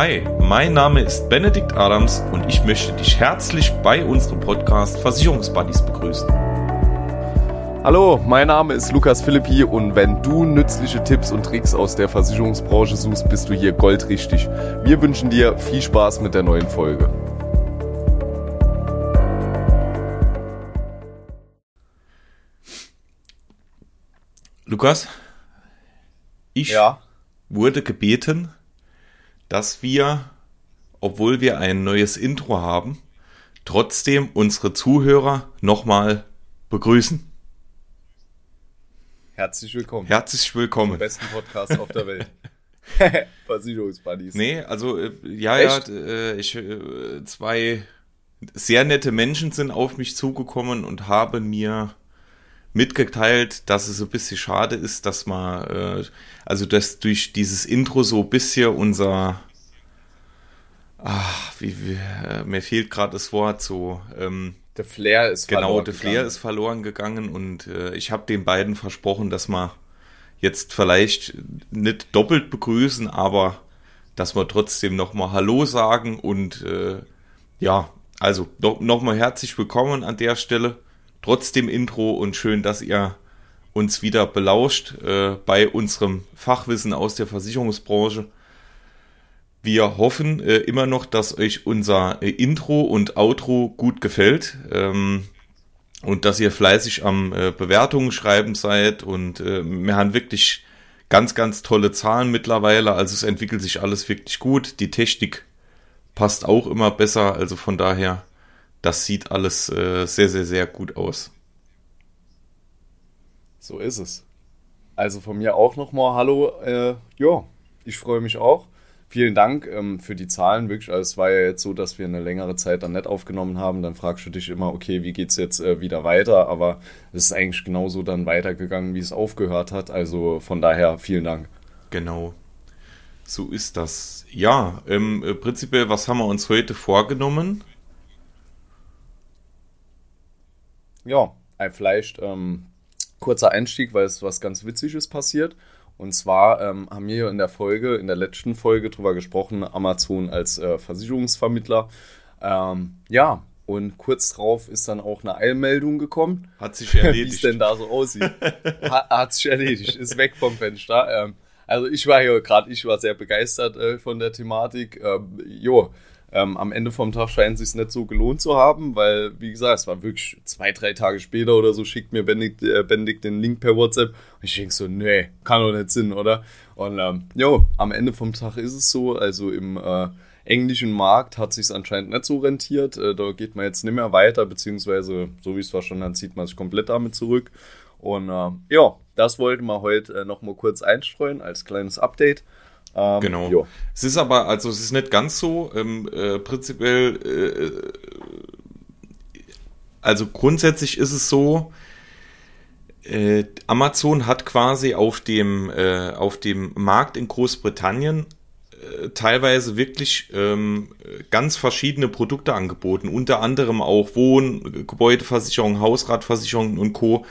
Hi, mein Name ist Benedikt Adams und ich möchte dich herzlich bei unserem Podcast Versicherungsbuddies begrüßen. Hallo, mein Name ist Lukas Philippi und wenn du nützliche Tipps und Tricks aus der Versicherungsbranche suchst, bist du hier goldrichtig. Wir wünschen dir viel Spaß mit der neuen Folge. Lukas, ich Ja. wurde gebeten, dass wir, obwohl wir ein neues Intro haben, trotzdem unsere Zuhörer nochmal begrüßen. Herzlich willkommen. Herzlich willkommen. besten Podcast auf der Welt. Versicherungsbuddies. Nee, also äh, ja, Echt? ja, äh, ich, äh, zwei sehr nette Menschen sind auf mich zugekommen und haben mir mitgeteilt, dass es so ein bisschen schade ist, dass man, äh, also dass durch dieses Intro so ein bisschen unser, ach, wie, wie äh, mir fehlt gerade das Wort so, ähm, Der Flair ist Genau, verloren der Flair gegangen. ist verloren gegangen und äh, ich habe den beiden versprochen, dass wir jetzt vielleicht nicht doppelt begrüßen, aber dass wir trotzdem nochmal Hallo sagen und äh, ja, also no, nochmal herzlich willkommen an der Stelle. Trotzdem Intro und schön, dass ihr uns wieder belauscht äh, bei unserem Fachwissen aus der Versicherungsbranche. Wir hoffen äh, immer noch, dass euch unser äh, Intro und Outro gut gefällt ähm, und dass ihr fleißig am äh, Bewertungen schreiben seid und äh, wir haben wirklich ganz, ganz tolle Zahlen mittlerweile. Also es entwickelt sich alles wirklich gut. Die Technik passt auch immer besser. Also von daher, das sieht alles äh, sehr, sehr, sehr gut aus. So ist es. Also von mir auch nochmal Hallo. Äh, ja, ich freue mich auch. Vielen Dank ähm, für die Zahlen. Wirklich, also es war ja jetzt so, dass wir eine längere Zeit dann nicht aufgenommen haben. Dann fragst du dich immer, okay, wie geht's jetzt äh, wieder weiter? Aber es ist eigentlich genauso dann weitergegangen, wie es aufgehört hat. Also von daher vielen Dank. Genau. So ist das. Ja, ähm, äh, prinzipiell, was haben wir uns heute vorgenommen? Ja, vielleicht ähm, kurzer Einstieg, weil es was ganz Witziges passiert. Und zwar ähm, haben wir in der Folge, in der letzten Folge drüber gesprochen, Amazon als äh, Versicherungsvermittler. Ähm, ja, und kurz drauf ist dann auch eine Eilmeldung gekommen, Hat sich wie es erledigt. denn da so aussieht. Ha, hat sich erledigt, ist weg vom Fenster. Ähm, also ich war hier gerade, ich war sehr begeistert äh, von der Thematik. Ähm, jo, ähm, am Ende vom Tag scheint es sich nicht so gelohnt zu haben, weil, wie gesagt, es war wirklich zwei, drei Tage später oder so, schickt mir Benedikt, äh, Benedikt den Link per WhatsApp. Und ich denke so, nee, kann doch nicht Sinn, oder? Und ähm, jo, am Ende vom Tag ist es so, also im äh, englischen Markt hat sich anscheinend nicht so rentiert. Äh, da geht man jetzt nicht mehr weiter, beziehungsweise, so wie es verstanden hat, zieht man sich komplett damit zurück. Und äh, ja, das wollten wir heute äh, nochmal kurz einstreuen als kleines Update. Ähm, Genau. jo. Es ist aber, also es ist nicht ganz so. Ähm, äh, prinzipiell, äh, also grundsätzlich ist es so, äh, Amazon hat quasi auf dem, äh, auf dem Markt in Großbritannien äh, teilweise wirklich ähm, ganz verschiedene Produkte angeboten, unter anderem auch Wohn-, Gebäudeversicherung, Hausratversicherung und Co.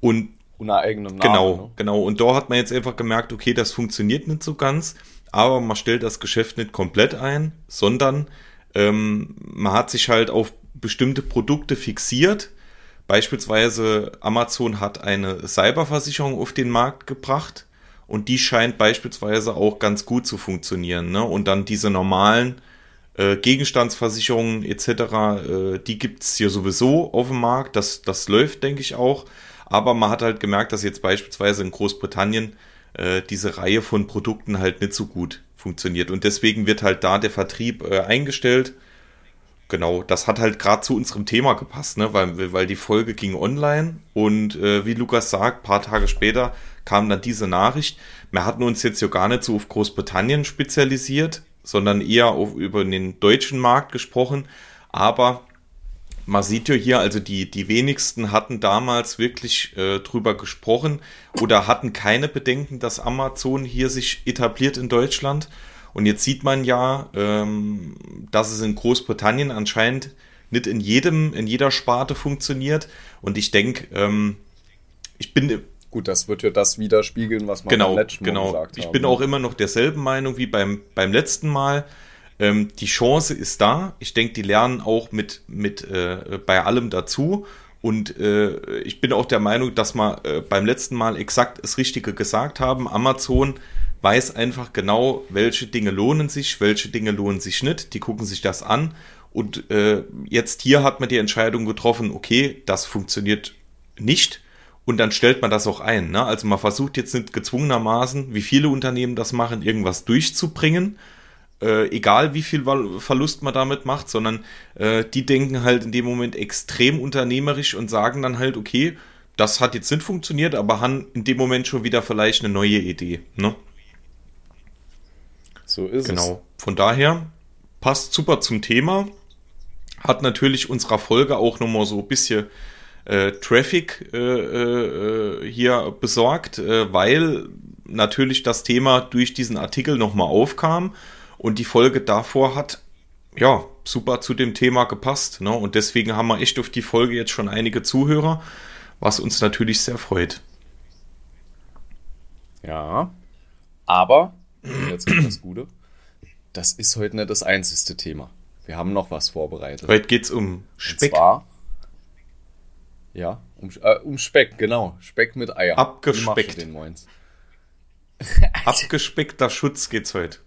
Und Unter eigenem Namen. Genau, Ne? genau. Und da hat man jetzt einfach gemerkt, okay, das funktioniert nicht so ganz, aber man stellt das Geschäft nicht komplett ein, sondern ähm, man hat sich halt auf bestimmte Produkte fixiert. Beispielsweise Amazon hat eine Cyberversicherung auf den Markt gebracht und die scheint beispielsweise auch ganz gut zu funktionieren. Ne? Und dann diese normalen äh, Gegenstandsversicherungen etc., äh, die gibt's hier sowieso auf dem Markt. Das, das läuft, denke ich, auch. Aber man hat halt gemerkt, dass jetzt beispielsweise in Großbritannien äh, diese Reihe von Produkten halt nicht so gut funktioniert. Und deswegen wird halt da der Vertrieb äh, eingestellt. Genau, das hat halt gerade zu unserem Thema gepasst, ne? weil, weil die Folge ging online und äh, wie Lukas sagt, paar Tage später kam dann diese Nachricht. Wir hatten uns jetzt ja gar nicht so auf Großbritannien spezialisiert, sondern eher auf, über den deutschen Markt gesprochen. Aber man sieht ja hier, also die, die wenigsten hatten damals wirklich äh, drüber gesprochen oder hatten keine Bedenken, dass Amazon hier sich etabliert in Deutschland. Und jetzt sieht man ja, ähm, dass es in Großbritannien anscheinend nicht in jedem, in jeder Sparte funktioniert. Und ich denke, ähm, ich bin Gut, das wird ja das widerspiegeln, was wir genau, beim letzten Mal genau. gesagt haben. Ich bin auch immer noch derselben Meinung wie beim, beim letzten Mal. Ähm, die Chance ist da. Ich denke, die lernen auch mit, mit äh, bei allem dazu. Und äh, ich bin auch der Meinung, dass wir äh, beim letzten Mal exakt das Richtige gesagt haben. Amazon weiß einfach genau, welche Dinge lohnen sich, welche Dinge lohnen sich nicht. Die gucken sich das an. Und äh, jetzt hier hat man die Entscheidung getroffen, okay, das funktioniert nicht. Und dann stellt man das auch ein. Ne? Also man versucht jetzt nicht gezwungenermaßen, wie viele Unternehmen das machen, irgendwas durchzubringen, äh, egal wie viel Verlust man damit macht, sondern äh, die denken halt in dem Moment extrem unternehmerisch und sagen dann halt, okay, das hat jetzt nicht funktioniert, aber haben in dem Moment schon wieder vielleicht eine neue Idee. Ne? So ist genau. es. Genau. Von daher passt super zum Thema. Hat natürlich unserer Folge auch nochmal so ein bisschen äh, Traffic äh, äh, hier besorgt, äh, weil natürlich das Thema durch diesen Artikel nochmal aufkam und die Folge davor hat ja super zu dem Thema gepasst. Ne? Und deswegen haben wir echt auf die Folge jetzt schon einige Zuhörer, was uns natürlich sehr freut. Ja, aber, jetzt kommt das Gute, das ist heute nicht das einzigste Thema. Wir haben noch was vorbereitet. Heute geht es um Speck. Und zwar, ja, um, äh, um Speck, genau. Speck mit Eier. Abgespeckt. Den Abgespeckter Schutz geht's heute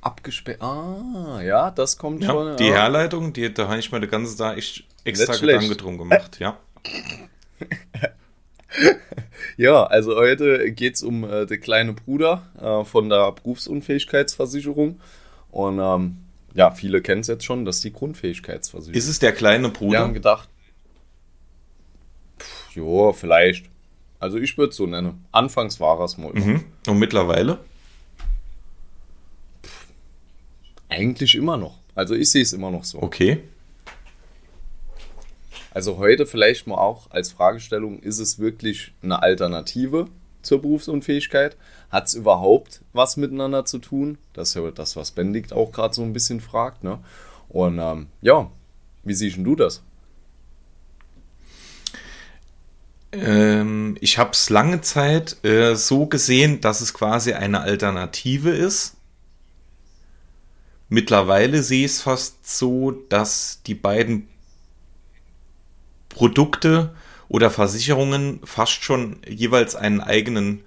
abgespeckt. Ah, ja, das kommt ja, schon. Die ja. Herleitung, die, da habe ich mir den ganzen Tag echt extra Gedanken drum gemacht, ja. ja, also heute geht es um äh, den kleinen Bruder äh, von der Berufsunfähigkeitsversicherung. Und ähm, ja, viele kennen es jetzt schon, das ist die Grundfähigkeitsversicherung. Ist es der kleine Bruder? Wir haben gedacht, ja, vielleicht. Also ich würde es so nennen. Anfangs war es mal. Mhm. Und mittlerweile? Eigentlich immer noch. Also ich sehe es immer noch so. Okay. Also heute vielleicht mal auch als Fragestellung, ist es wirklich eine Alternative zur Berufsunfähigkeit? Hat es überhaupt was miteinander zu tun? Das ist ja das, was Benedikt auch gerade so ein bisschen fragt. Ne? Und ähm, ja, wie siehst du das? Ähm, ich habe es lange Zeit äh, so gesehen, dass es quasi eine Alternative ist Mittlerweile sehe ich es fast so, dass die beiden Produkte oder Versicherungen fast schon jeweils einen eigenen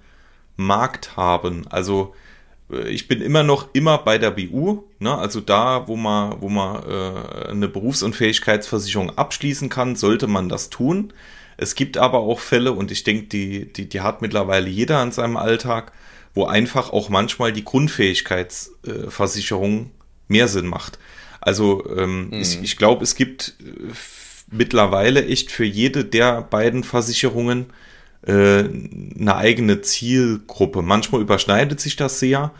Markt haben. Also äh, ich bin immer noch immer bei der BU, ne? also da, wo man, wo man äh, eine Berufsunfähigkeitsversicherung abschließen kann, sollte man das tun. Es gibt aber auch Fälle, und ich denke, die, die, die hat mittlerweile jeder in seinem Alltag, wo einfach auch manchmal die Grundfähigkeitsversicherung mehr Sinn macht. Also ähm, mhm. ich, ich glaube, es gibt äh, mittlerweile echt für jede der beiden Versicherungen äh, eine eigene Zielgruppe. Manchmal überschneidet sich das sehr,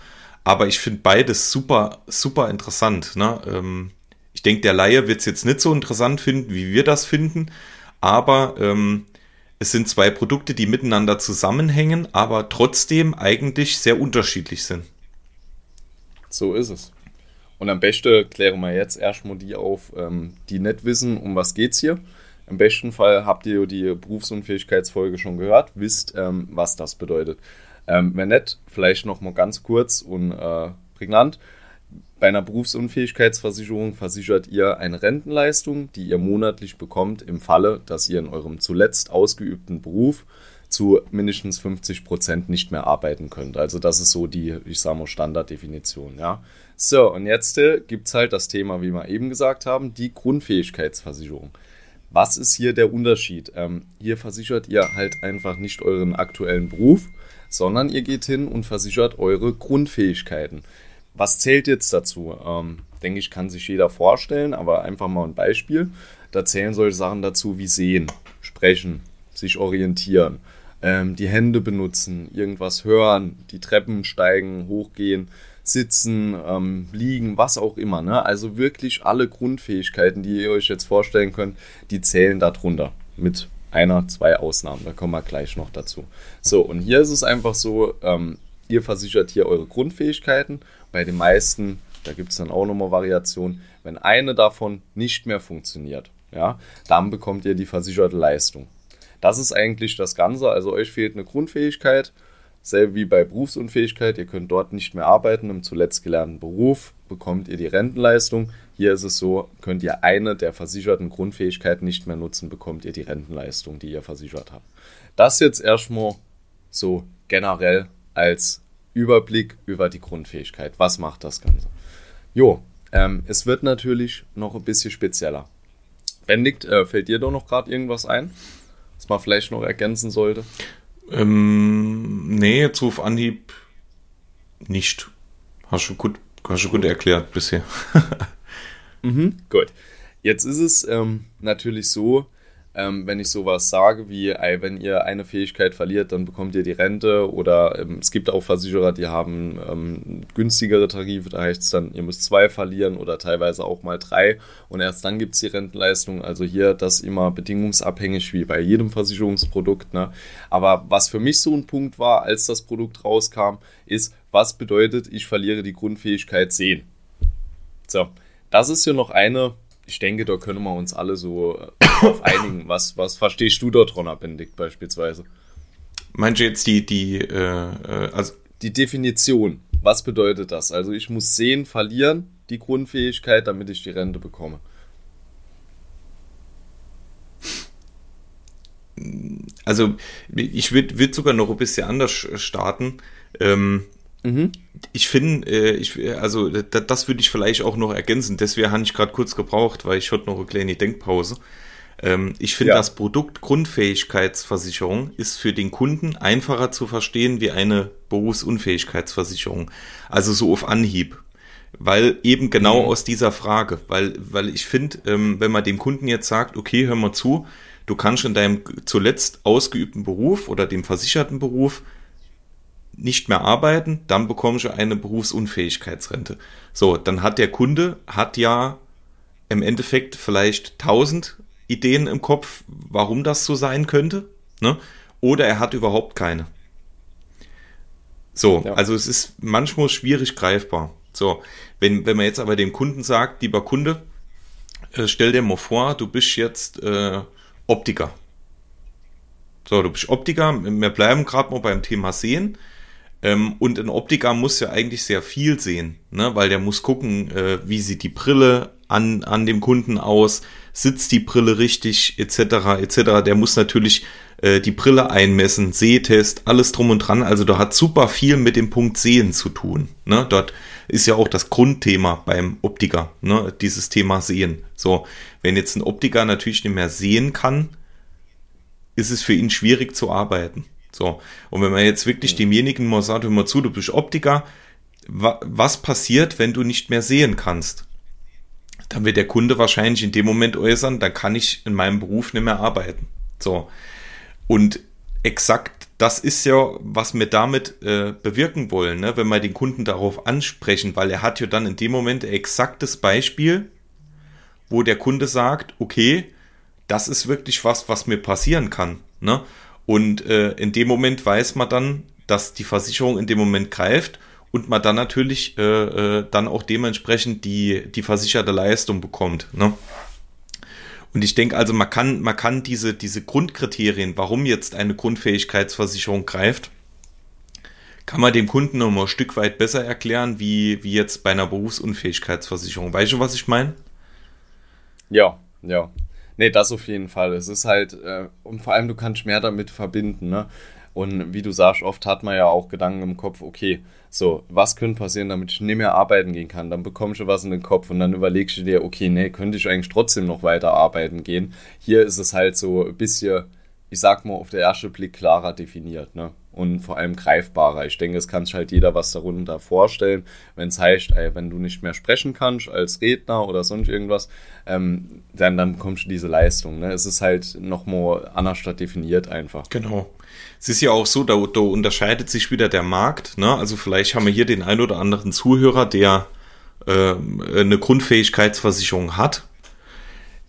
aber ich finde beides super, super interessant. Ne? Ähm, ich denke, der Laie wird es jetzt nicht so interessant finden, wie wir das finden, aber ähm, es sind zwei Produkte, die miteinander zusammenhängen, aber trotzdem eigentlich sehr unterschiedlich sind. So ist es. Und am besten klären wir jetzt erstmal die auf, ähm, die nicht wissen, um was geht's hier. Im besten Fall habt ihr die Berufsunfähigkeitsfolge schon gehört, wisst, ähm, was das bedeutet. Ähm, wenn nicht, vielleicht noch mal ganz kurz und äh, prägnant. Bei einer Berufsunfähigkeitsversicherung versichert ihr eine Rentenleistung, die ihr monatlich bekommt im Falle, dass ihr in eurem zuletzt ausgeübten Beruf zu mindestens 50 Prozent nicht mehr arbeiten könnt. Also das ist so die, ich sage mal, Standarddefinition. Ja. So, und jetzt äh, gibt es halt das Thema, wie wir eben gesagt haben, die Grundfähigkeitsversicherung. Was ist hier der Unterschied? Ähm, hier versichert ihr halt einfach nicht euren aktuellen Beruf, sondern ihr geht hin und versichert eure Grundfähigkeiten. Was zählt jetzt dazu? Ähm, denke ich, kann sich jeder vorstellen, aber einfach mal ein Beispiel. Da zählen solche Sachen dazu wie sehen, sprechen, sich orientieren, ähm, die Hände benutzen, irgendwas hören, die Treppen steigen, hochgehen, sitzen, ähm, liegen, was auch immer. Ne? Also wirklich alle Grundfähigkeiten, die ihr euch jetzt vorstellen könnt, die zählen darunter. Mit einer, zwei Ausnahmen. Da kommen wir gleich noch dazu. So, und hier ist es einfach so, ähm, ihr versichert hier eure Grundfähigkeiten. Bei den meisten, da gibt es dann auch nochmal Variationen, wenn eine davon nicht mehr funktioniert, ja, dann bekommt ihr die versicherte Leistung. Das ist eigentlich das Ganze. Also euch fehlt eine Grundfähigkeit, selbe wie bei Berufsunfähigkeit. Ihr könnt dort nicht mehr arbeiten im zuletzt gelernten Beruf, bekommt ihr die Rentenleistung. Hier ist es so, könnt ihr eine der versicherten Grundfähigkeiten nicht mehr nutzen, bekommt ihr die Rentenleistung, die ihr versichert habt. Das jetzt erstmal so generell als Überblick über die Grundfähigkeit. Was macht das Ganze? Jo, ähm, es wird natürlich noch ein bisschen spezieller. Benedikt, äh, fällt dir doch noch gerade irgendwas ein, was man vielleicht noch ergänzen sollte? Ähm, nee, jetzt auf Anhieb nicht. Hast du gut, hast du gut erklärt bisher. mhm, gut. Jetzt ist es ähm, natürlich so, ähm, wenn ich sowas sage wie, ey, wenn ihr eine Fähigkeit verliert, dann bekommt ihr die Rente oder ähm, es gibt auch Versicherer, die haben ähm, günstigere Tarife, da heißt es dann, ihr müsst zwei verlieren oder teilweise auch mal drei und erst dann gibt es die Rentenleistung. Also hier das immer bedingungsabhängig wie bei jedem Versicherungsprodukt. Ne? Aber was für mich so ein Punkt war, als das Produkt rauskam, ist, was bedeutet, ich verliere die Grundfähigkeit sehen. So, das ist ja noch eine ich denke, da können wir uns alle so äh, auf einigen. Was, was verstehst du dort drunter, Benedikt, beispielsweise? Meinst du jetzt die, die, äh, äh, also. Die Definition. Was bedeutet das? Also ich muss sehen, verlieren, die Grundfähigkeit, damit ich die Rente bekomme. Also ich würde würd sogar noch ein bisschen anders starten. Ähm, Mhm. Ich finde, äh, ich, also das, das würde ich vielleicht auch noch ergänzen. Deswegen habe ich gerade kurz gebraucht, weil ich hatte noch eine kleine Denkpause. Ähm, ich finde, ja. das Produkt Grundfähigkeitsversicherung ist für den Kunden einfacher zu verstehen wie eine Berufsunfähigkeitsversicherung. Also so auf Anhieb. Weil eben genau mhm. aus dieser Frage, weil, weil ich finde, ähm, wenn man dem Kunden jetzt sagt, okay, hör mal zu, du kannst in deinem zuletzt ausgeübten Beruf oder dem versicherten Beruf nicht mehr arbeiten, dann bekommst du eine Berufsunfähigkeitsrente. So, dann hat der Kunde, hat ja im Endeffekt vielleicht tausend Ideen im Kopf, warum das so sein könnte, ne? oder er hat überhaupt keine. So, ja. also es ist manchmal schwierig greifbar. So, wenn, wenn man jetzt aber dem Kunden sagt, lieber Kunde, äh, stell dir mal vor, du bist jetzt äh, Optiker. So, du bist Optiker, wir bleiben gerade mal beim Thema Sehen. Ähm, und ein Optiker muss ja eigentlich sehr viel sehen, ne? weil der muss gucken, äh, wie sieht die Brille an, an dem Kunden aus, sitzt die Brille richtig, etc., etc. Der muss natürlich äh, die Brille einmessen, Sehtest, alles drum und dran. Also da hat super viel mit dem Punkt Sehen zu tun. Ne? Dort ist ja auch das Grundthema beim Optiker, ne? dieses Thema Sehen. So, wenn jetzt ein Optiker natürlich nicht mehr sehen kann, ist es für ihn schwierig zu arbeiten. So. Und wenn man jetzt wirklich demjenigen mal sagt, hör mal zu, du bist Optiker, wa was passiert, wenn du nicht mehr sehen kannst? Dann wird der Kunde wahrscheinlich in dem Moment äußern, dann kann ich in meinem Beruf nicht mehr arbeiten. So. Und exakt das ist ja, was wir damit äh, bewirken wollen, ne? wenn wir den Kunden darauf ansprechen, weil er hat ja dann in dem Moment exaktes Beispiel, wo der Kunde sagt, okay, das ist wirklich was, was mir passieren kann. Ne? Und äh, in dem Moment weiß man dann, dass die Versicherung in dem Moment greift und man dann natürlich äh, äh, dann auch dementsprechend die, die versicherte Leistung bekommt. Ne? Und ich denke also, man kann, man kann diese, diese Grundkriterien, warum jetzt eine Grundfähigkeitsversicherung greift, kann man dem Kunden noch mal ein Stück weit besser erklären, wie, wie jetzt bei einer Berufsunfähigkeitsversicherung. Weißt du, was ich meine? Ja, ja. Nee, das auf jeden Fall. Es ist halt, äh, und vor allem du kannst mehr damit verbinden, ne? Und wie du sagst, oft hat man ja auch Gedanken im Kopf, okay, so, was könnte passieren, damit ich nicht mehr arbeiten gehen kann? Dann bekommst du was in den Kopf und dann überlegst du dir, okay, nee, könnte ich eigentlich trotzdem noch weiter arbeiten gehen? Hier ist es halt so ein bisschen, ich sag mal, auf den ersten Blick klarer definiert, ne? Und vor allem greifbarer. Ich denke, es kann sich halt jeder was darunter vorstellen, wenn es heißt, ey, wenn du nicht mehr sprechen kannst als Redner oder sonst irgendwas, ähm, dann, dann bekommst du diese Leistung. Ne? Es ist halt nochmal anders definiert einfach. Genau. Es ist ja auch so, da, da unterscheidet sich wieder der Markt. Ne? Also vielleicht haben wir hier den ein oder anderen Zuhörer, der äh, eine Grundfähigkeitsversicherung hat.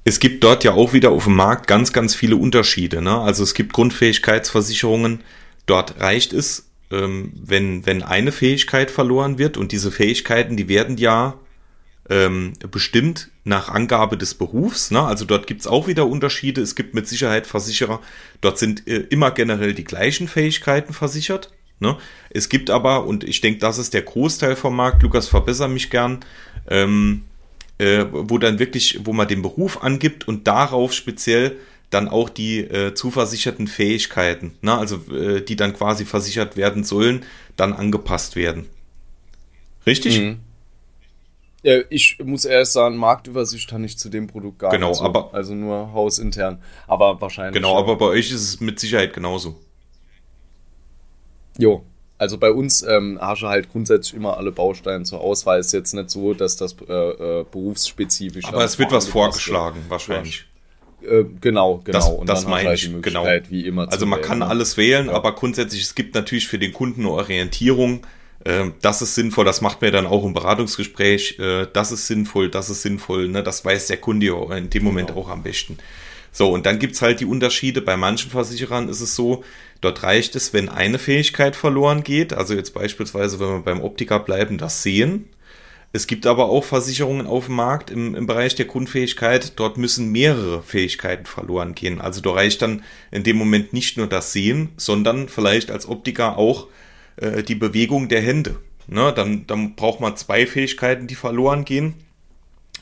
Es gibt dort ja auch wieder auf dem Markt ganz, ganz viele Unterschiede. Ne? Also es gibt Grundfähigkeitsversicherungen, Dort reicht es, ähm, wenn, wenn eine Fähigkeit verloren wird und diese Fähigkeiten, die werden ja ähm, bestimmt nach Angabe des Berufs. Ne? Also dort gibt's auch wieder Unterschiede. Es gibt mit Sicherheit Versicherer, dort sind äh, immer generell die gleichen Fähigkeiten versichert. Ne? Es gibt aber, und ich denke, das ist der Großteil vom Markt, Lukas, verbessere mich gern, ähm, äh, wo dann wirklich, wo man den Beruf angibt und darauf speziell dann auch die äh, zuversicherten Fähigkeiten, ne? also äh, die dann quasi versichert werden sollen, dann angepasst werden. Richtig? Mhm. Ja, ich muss erst sagen, Marktübersicht habe ich zu dem Produkt gar genau, nicht. So. aber also nur hausintern. Aber wahrscheinlich. Genau, aber bei euch ist es mit Sicherheit genauso. Jo. Also bei uns ähm, hast du halt grundsätzlich immer alle Bausteine zur Auswahl. Ist jetzt nicht so, dass das äh, äh, berufsspezifisch Aber es wird was vorgeschlagen, wird. wahrscheinlich. Äh, genau, genau. Das, und das meine halt ich, genau. Wie immer also man wählen, kann ne? alles wählen, ja. aber grundsätzlich, es gibt natürlich für den Kunden eine Orientierung. Äh, das ist sinnvoll, das macht mir dann auch im Beratungsgespräch. Äh, das ist sinnvoll, das ist sinnvoll. Ne? Das weiß der Kunde in dem Moment genau. auch am besten. So, und dann gibt's halt die Unterschiede. Bei manchen Versicherern ist es so, dort reicht es, wenn eine Fähigkeit verloren geht. Also jetzt beispielsweise, wenn wir beim Optiker bleiben, das Sehen. Es gibt aber auch Versicherungen auf dem Markt im, im Bereich der Grundfähigkeit. Dort müssen mehrere Fähigkeiten verloren gehen. Also da reicht dann in dem Moment nicht nur das Sehen, sondern vielleicht als Optiker auch äh, die Bewegung der Hände. Ne, dann, dann braucht man zwei Fähigkeiten, die verloren gehen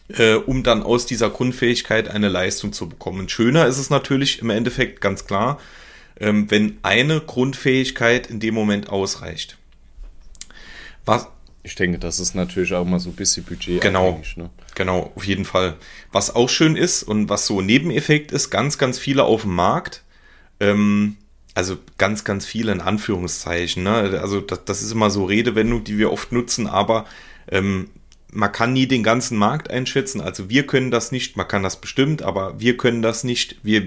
äh, um dann aus dieser Grundfähigkeit eine Leistung zu bekommen. Schöner ist es natürlich im Endeffekt ganz klar, ähm, wenn eine Grundfähigkeit in dem Moment ausreicht. Was, ich denke, das ist natürlich auch mal so ein bisschen Budget. Genau, ne? genau, auf jeden Fall. Was auch schön ist und was so ein Nebeneffekt ist, ganz, ganz viele auf dem Markt, ähm, also ganz, ganz viele in Anführungszeichen. Ne? Also das, das ist immer so Redewendung, die wir oft nutzen, aber ähm, man kann nie den ganzen Markt einschätzen. Also wir können das nicht, man kann das bestimmt, aber wir können das nicht. Wir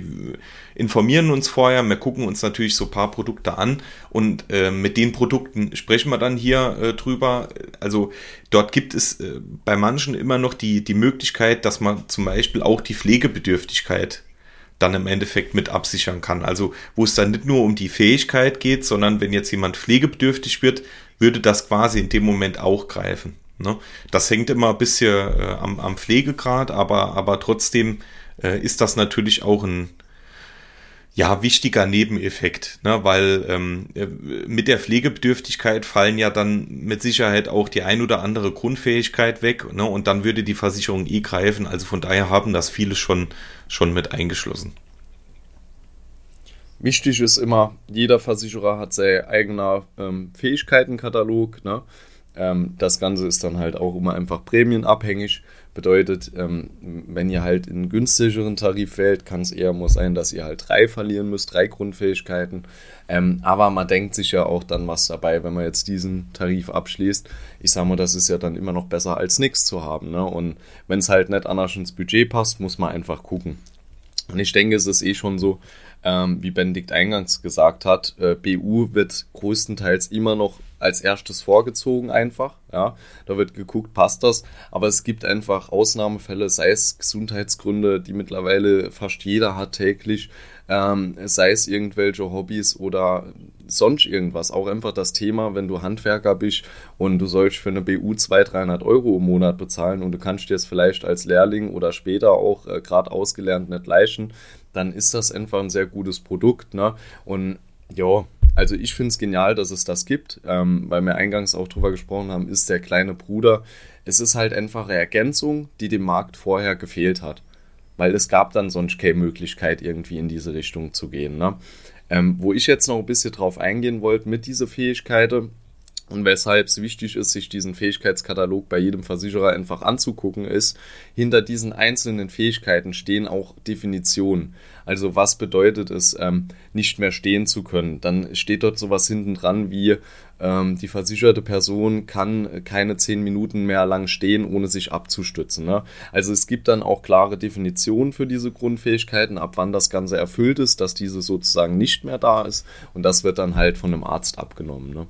informieren uns vorher, wir gucken uns natürlich so paar Produkte an und äh, mit den Produkten sprechen wir dann hier äh, drüber. Also dort gibt es äh, bei manchen immer noch die, die Möglichkeit, dass man zum Beispiel auch die Pflegebedürftigkeit dann im Endeffekt mit absichern kann. Also wo es dann nicht nur um die Fähigkeit geht, sondern wenn jetzt jemand pflegebedürftig wird, würde das quasi in dem Moment auch greifen. Ne? Das hängt immer ein bisschen äh, am, am, Pflegegrad, aber, aber trotzdem äh, ist das natürlich auch ein ja, wichtiger Nebeneffekt, ne? weil ähm, äh, mit der Pflegebedürftigkeit fallen ja dann mit Sicherheit auch die ein oder andere Grundfähigkeit weg ne? und dann würde die Versicherung eh greifen. Also von daher haben das viele schon, schon mit eingeschlossen. Wichtig ist immer, jeder Versicherer hat sein eigener ähm, Fähigkeitenkatalog. Ne? Ähm, das Ganze ist dann halt auch immer einfach prämienabhängig. Bedeutet, ähm, wenn ihr halt in einen günstigeren Tarif wählt, kann es eher mal sein, dass ihr halt drei verlieren müsst, drei Grundfähigkeiten. Ähm, aber man denkt sich ja auch dann was dabei, wenn man jetzt diesen Tarif abschließt. Ich sag mal, das ist ja dann immer noch besser als nichts zu haben. Ne? Und wenn es halt nicht anders ins Budget passt, muss man einfach gucken. Und ich denke, es ist eh schon so, ähm, wie Benedikt eingangs gesagt hat, äh, BU wird größtenteils immer noch als erstes vorgezogen einfach. Ja, da wird geguckt, passt das. Aber es gibt einfach Ausnahmefälle, sei es Gesundheitsgründe, die mittlerweile fast jeder hat täglich, ähm, sei es irgendwelche Hobbys oder sonst irgendwas. Auch einfach das Thema, wenn du Handwerker bist und du sollst für eine BU 200, 300 Euro im Monat bezahlen und du kannst dir es vielleicht als Lehrling oder später auch äh, gerade ausgelernt nicht leisten, dann ist das einfach ein sehr gutes Produkt. Ne? Und ja, also ich finde es genial, dass es das gibt, ähm, weil wir eingangs auch drüber gesprochen haben, ist der kleine Bruder. Es ist halt einfach eine Ergänzung, die dem Markt vorher gefehlt hat. Weil es gab dann sonst keine Möglichkeit, irgendwie in diese Richtung zu gehen. Ne? Ähm, wo ich jetzt noch ein bisschen drauf eingehen wollte mit dieser Fähigkeit, und weshalb es wichtig ist, sich diesen Fähigkeitskatalog bei jedem Versicherer einfach anzugucken, ist, hinter diesen einzelnen Fähigkeiten stehen auch Definitionen. Also was bedeutet es, ähm, nicht mehr stehen zu können? Dann steht dort sowas hinten dran wie, ähm, die versicherte Person kann keine zehn Minuten mehr lang stehen, ohne sich abzustützen. Ne? Also es gibt dann auch klare Definitionen für diese Grundfähigkeiten, ab wann das Ganze erfüllt ist, dass diese sozusagen nicht mehr da ist. Und das wird dann halt von einem Arzt abgenommen. Ne?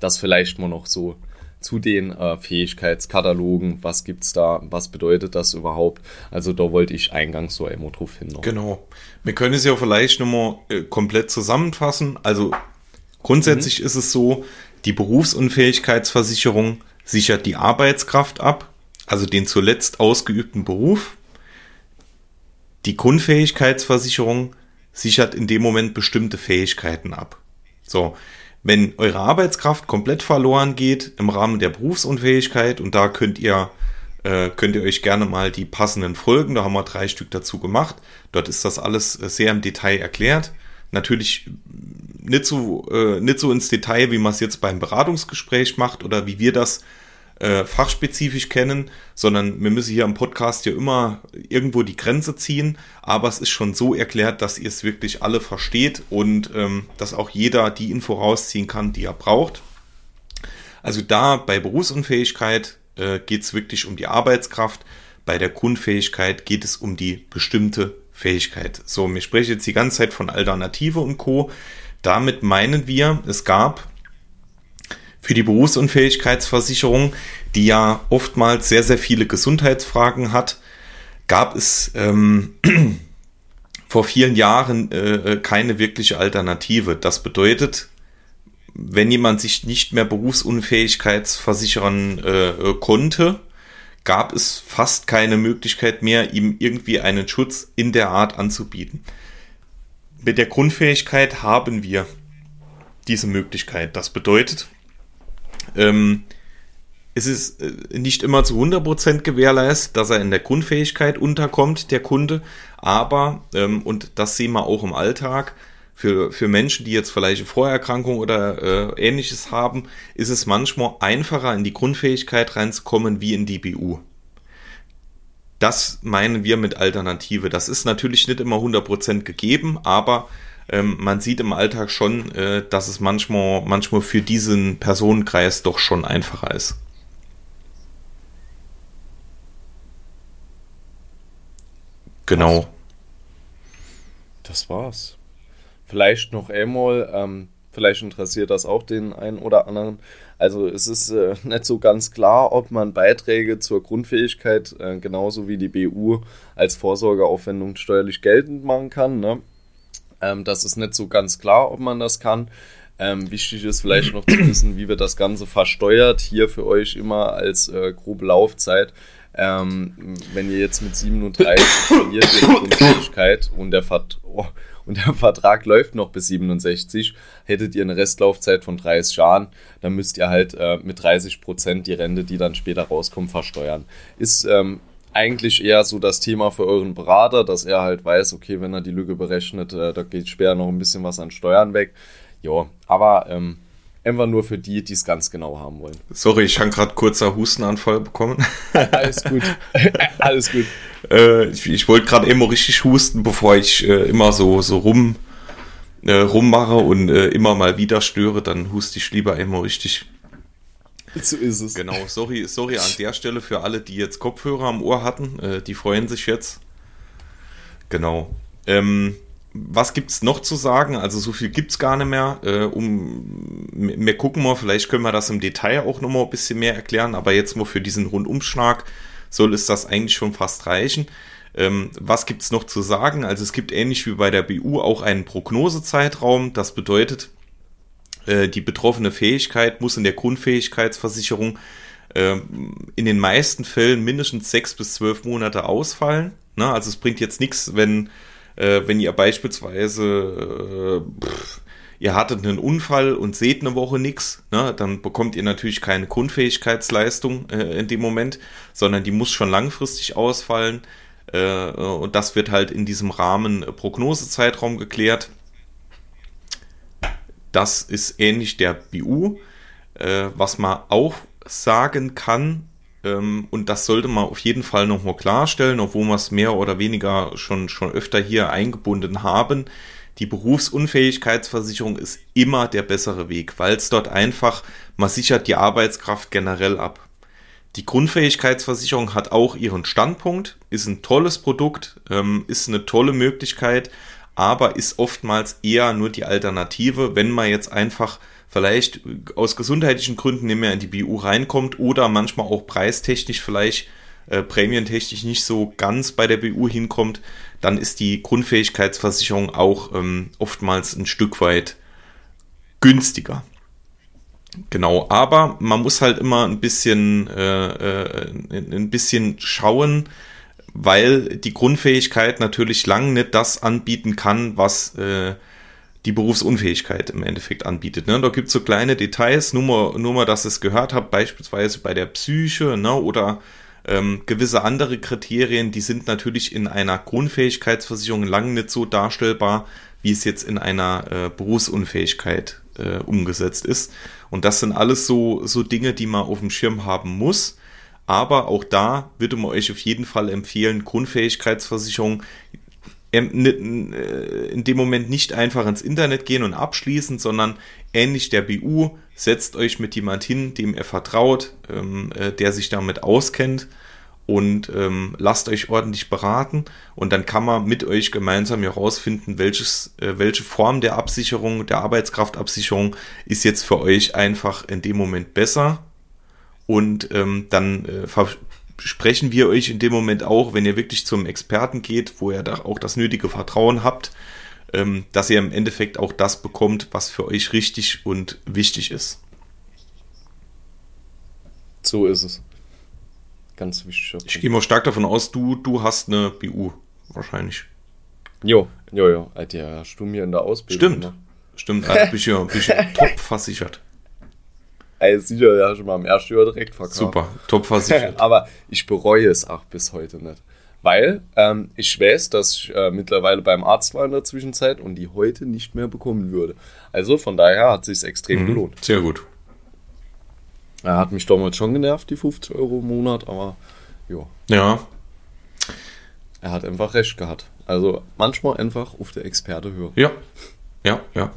Das vielleicht mal noch so zu den äh, Fähigkeitskatalogen. Was gibt es da? Was bedeutet das überhaupt? Also da wollte ich eingangs so immer drauf hin. Noch. Genau. Wir können es ja vielleicht nochmal äh, komplett zusammenfassen. Also grundsätzlich mhm. ist es so, die Berufsunfähigkeitsversicherung sichert die Arbeitskraft ab. also den zuletzt ausgeübten Beruf. Die Grundfähigkeitsversicherung sichert in dem Moment bestimmte Fähigkeiten ab. So, wenn eure Arbeitskraft komplett verloren geht im Rahmen der Berufsunfähigkeit und da könnt ihr äh, könnt ihr euch gerne mal die passenden Folgen, da haben wir drei Stück dazu gemacht. Dort ist das alles sehr im Detail erklärt. Natürlich nicht so, äh, nicht so ins Detail, wie man es jetzt beim Beratungsgespräch macht oder wie wir das äh, fachspezifisch kennen, sondern wir müssen hier im Podcast ja immer irgendwo die Grenze ziehen, aber es ist schon so erklärt, dass ihr es wirklich alle versteht und ähm, dass auch jeder die Info rausziehen kann, die er braucht. Also da bei Berufsunfähigkeit äh, geht es wirklich um die Arbeitskraft, bei der Grundfähigkeit geht es um die bestimmte Fähigkeit. So, mir spreche jetzt die ganze Zeit von Alternative und Co. Damit meinen wir, es gab für die Berufsunfähigkeitsversicherung, die ja oftmals sehr, sehr viele Gesundheitsfragen hat, gab es ähm, vor vielen Jahren äh, keine wirkliche Alternative. Das bedeutet, wenn jemand sich nicht mehr berufsunfähigkeitsversichern äh, äh, konnte, gab es fast keine Möglichkeit mehr, ihm irgendwie einen Schutz in der Art anzubieten. Mit der Grundfähigkeit haben wir diese Möglichkeit. Das bedeutet, ähm, es ist äh, nicht immer zu 100% gewährleistet, dass er in der Grundfähigkeit unterkommt, der Kunde, aber, ähm, und das sehen wir auch im Alltag, für, für Menschen, die jetzt vielleicht Vorerkrankung oder äh, ähnliches haben, ist es manchmal einfacher, in die Grundfähigkeit reinzukommen wie in die BU. Das meinen wir mit Alternative. Das ist natürlich nicht immer 100% gegeben, aber ähm, man sieht im Alltag schon, äh, dass es manchmal, manchmal für diesen Personenkreis doch schon einfacher ist. Genau. Das war's. Vielleicht noch einmal, ähm, vielleicht interessiert das auch den einen oder anderen. Also es ist äh, nicht so ganz klar, ob man Beiträge zur Grundfähigkeit äh, genauso wie die BU als Vorsorgeaufwendung steuerlich geltend machen kann. Ne? Ähm, das ist nicht so ganz klar, ob man das kann. Ähm, wichtig ist vielleicht noch zu wissen, wie wir das Ganze versteuert. Hier für euch immer als äh, grobe Laufzeit. Ähm, wenn ihr jetzt mit 37 verliert und der, Vert oh, und der Vertrag läuft noch bis 67, hättet ihr eine Restlaufzeit von 30 Jahren, dann müsst ihr halt äh, mit 30 Prozent die Rente, die dann später rauskommt, versteuern. Ist ähm, eigentlich eher so das Thema für euren Berater, dass er halt weiß, okay, wenn er die Lücke berechnet, äh, da geht später noch ein bisschen was an Steuern weg. Ja, aber ähm, einfach nur für die, die es ganz genau haben wollen. Sorry, ich habe gerade kurzer Hustenanfall bekommen. Alles gut. Alles gut. Äh, ich, ich wollte gerade immer richtig husten, bevor ich äh, immer so, so rum, äh, rummache und äh, immer mal wieder störe, dann huste ich lieber immer richtig. So ist es. Genau, sorry, sorry an der Stelle für alle, die jetzt Kopfhörer am Ohr hatten. Äh, die freuen sich jetzt. Genau. Ähm, was gibt's noch zu sagen? Also so viel gibt's gar nicht mehr. Äh, um, wir gucken mal, vielleicht können wir das im Detail auch noch mal ein bisschen mehr erklären, aber jetzt mal für diesen Rundumschlag soll es das eigentlich schon fast reichen. Ähm, was gibt's noch zu sagen? Also es gibt ähnlich wie bei der BU auch einen Prognosezeitraum. Das bedeutet, äh, die betroffene Fähigkeit muss in der Grundfähigkeitsversicherung äh, in den meisten Fällen mindestens sechs bis zwölf Monate ausfallen. Ne? Also es bringt jetzt nichts, wenn, äh, wenn ihr beispielsweise äh, ihr hattet einen Unfall und seht eine Woche nichts, ne, dann bekommt ihr natürlich keine Grundfähigkeitsleistung äh, in dem Moment, sondern die muss schon langfristig ausfallen. Und das wird halt in diesem Rahmen Prognosezeitraum geklärt. Das ist ähnlich der BU. Äh, was man auch sagen kann, ähm, und das sollte man auf jeden Fall nochmal klarstellen, obwohl wir es mehr oder weniger schon, schon öfter hier eingebunden haben. Die Berufsunfähigkeitsversicherung ist immer der bessere Weg, weil es dort einfach, man sichert die Arbeitskraft generell ab. Die Grundfähigkeitsversicherung hat auch ihren Standpunkt, ist ein tolles Produkt, ähm, ist eine tolle Möglichkeit, aber ist oftmals eher nur die Alternative, wenn man jetzt einfach vielleicht aus gesundheitlichen Gründen nicht mehr in die BU reinkommt oder manchmal auch preistechnisch vielleicht äh, prämientechnisch nicht so ganz bei der BU hinkommt, dann ist die Grundfähigkeitsversicherung auch ähm, oftmals ein Stück weit günstiger. Genau, aber man muss halt immer ein bisschen, äh, äh, ein bisschen schauen, weil die Grundfähigkeit natürlich lang nicht das anbieten kann, was äh, die Berufsunfähigkeit im Endeffekt anbietet. Ne? Da gibt es so kleine Details, nur mal, nur mal, dass ihr es gehört habt, beispielsweise bei der Psyche ne? oder ähm, gewisse andere Kriterien, die sind natürlich in einer Grundfähigkeitsversicherung lang nicht so darstellbar, wie es jetzt in einer äh, Berufsunfähigkeit äh, umgesetzt ist. Und das sind alles so, so Dinge, die man auf dem Schirm haben muss. Aber auch da würde man euch auf jeden Fall empfehlen, Grundfähigkeitsversicherung ähm, äh, in dem Moment nicht einfach ins Internet gehen und abschließen, sondern ähnlich der BU, setzt euch mit jemand hin, dem ihr vertraut, ähm, äh, der sich damit auskennt und ähm, lasst euch ordentlich beraten und dann kann man mit euch gemeinsam herausfinden, welches, äh, welche Form der Absicherung, der Arbeitskraftabsicherung ist jetzt für euch einfach in dem Moment besser und ähm, dann äh, sprechen wir euch in dem Moment auch, wenn ihr wirklich zum Experten geht, wo ihr da auch das nötige Vertrauen habt, ähm, dass ihr im Endeffekt auch das bekommt, was für euch richtig und wichtig ist. So ist es. Ganz wichtig. Ich gehe mal stark davon aus, du, du hast eine BU wahrscheinlich. Jo, jo, jo. Alter, hast du mir in der Ausbildung. Stimmt. Gemacht. Stimmt, also bist ja, bist ja top versichert. Ey, sicher, ja, schon mal im ersten Jahr direkt verkauft. Super, top versichert. Aber ich bereue es auch bis heute nicht. Weil ähm, ich weiß, dass ich äh, mittlerweile beim Arzt war in der Zwischenzeit und die heute nicht mehr bekommen würde. Also von daher hat es sich extrem mhm, gelohnt. Sehr gut. Er hat mich damals schon genervt, die 50 Euro im Monat, aber jo. ja. Er hat einfach recht gehabt. Also manchmal einfach auf der Experte hören. Ja, ja, ja.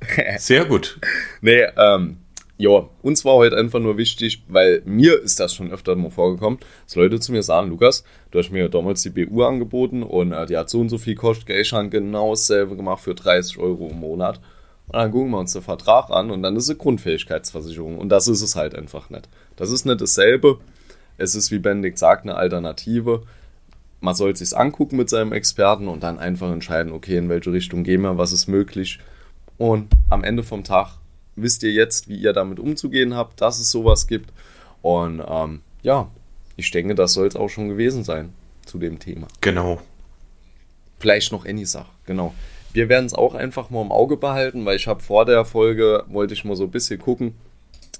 Sehr gut. nee, ähm, ja, uns war heute einfach nur wichtig, weil mir ist das schon öfter mal vorgekommen, dass Leute zu mir sagen, Lukas, du hast mir damals die BU angeboten und äh, die hat so und so viel kostet, gell, ich habe genau dasselbe gemacht für 30 Euro im Monat. Und dann gucken wir uns den Vertrag an und dann ist es Grundfähigkeitsversicherung. Und das ist es halt einfach nicht. Das ist nicht dasselbe. Es ist, wie Benedikt sagt, eine Alternative. Man soll es sich angucken mit seinem Experten und dann einfach entscheiden, okay, in welche Richtung gehen wir, was ist möglich und am Ende vom Tag wisst ihr jetzt, wie ihr damit umzugehen habt, dass es sowas gibt. Und ähm, ja, ich denke, das soll es auch schon gewesen sein zu dem Thema. Genau. Vielleicht noch any Sache, genau. Wir werden es auch einfach mal im Auge behalten, weil ich habe vor der Folge, wollte ich mal so ein bisschen gucken,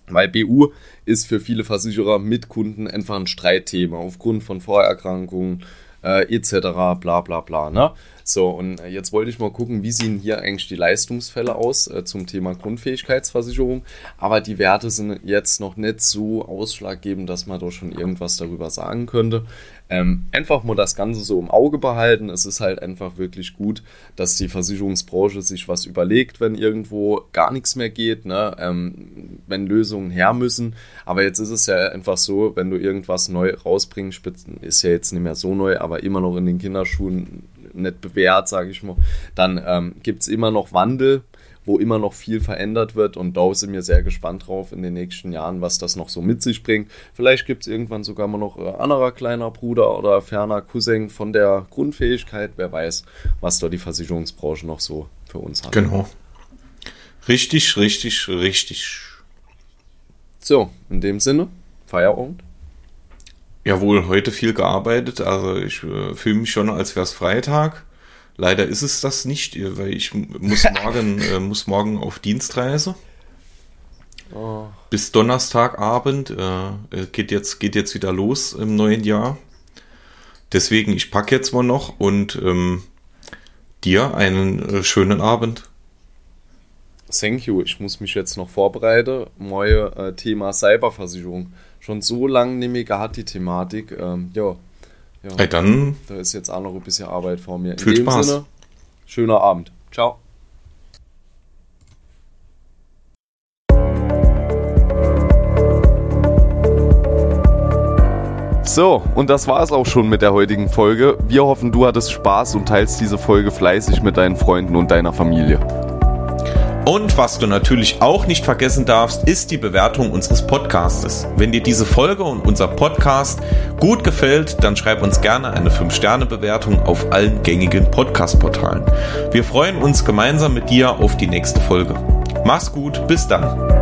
weil BU ist für viele Versicherer mit Kunden einfach ein Streitthema aufgrund von Vorerkrankungen äh, etc. bla bla bla. Ne? So, und äh, jetzt wollte ich mal gucken, wie sehen hier eigentlich die Leistungsfälle aus äh, zum Thema Grundfähigkeitsversicherung. Aber die Werte sind jetzt noch nicht so ausschlaggebend, dass man doch schon irgendwas darüber sagen könnte. Ähm, einfach mal das Ganze so im Auge behalten. Es ist halt einfach wirklich gut, dass die Versicherungsbranche sich was überlegt, wenn irgendwo gar nichts mehr geht, ne? Ähm, wenn Lösungen her müssen. Aber jetzt ist es ja einfach so, wenn du irgendwas neu rausbringst, ist ja jetzt nicht mehr so neu, aber immer noch in den Kinderschuhen nicht bewährt, sage ich mal, dann ähm, gibt es immer noch Wandel, wo immer noch viel verändert wird und da sind wir sehr gespannt drauf in den nächsten Jahren, was das noch so mit sich bringt. Vielleicht gibt es irgendwann sogar mal noch ein äh, anderer kleiner Bruder oder ferner Cousin von der Grundfähigkeit, wer weiß, was da die Versicherungsbranche noch so für uns hat. Genau. Richtig, richtig, richtig. So, in dem Sinne, Feierabend. Jawohl, heute viel gearbeitet. Also ich äh, fühle mich schon, als wäre es Freitag. Leider ist es das nicht, weil ich muss morgen, äh, muss morgen auf Dienstreise. Oh. Bis Donnerstagabend äh, äh, geht, jetzt, geht jetzt wieder los im neuen Jahr. Deswegen, ich packe jetzt mal noch und ähm, dir einen äh, schönen Abend. Thank you. Ich muss mich jetzt noch vorbereiten. Neue äh, Thema Cyberversicherung schon so lange gehabt, die Thematik. Ähm, ja. ja. Hey, dann. Da ist jetzt auch noch ein bisschen Arbeit vor mir. Viel Spaß. Sinne, schöner Abend. Ciao. So, und das war es auch schon mit der heutigen Folge. Wir hoffen, du hattest Spaß und teilst diese Folge fleißig mit deinen Freunden und deiner Familie. Und was du natürlich auch nicht vergessen darfst, ist die Bewertung unseres Podcastes. Wenn dir diese Folge und unser Podcast gut gefällt, dann schreib uns gerne eine 5-Sterne-Bewertung auf allen gängigen Podcast-Portalen. Wir freuen uns gemeinsam mit dir auf die nächste Folge. Mach's gut, bis dann.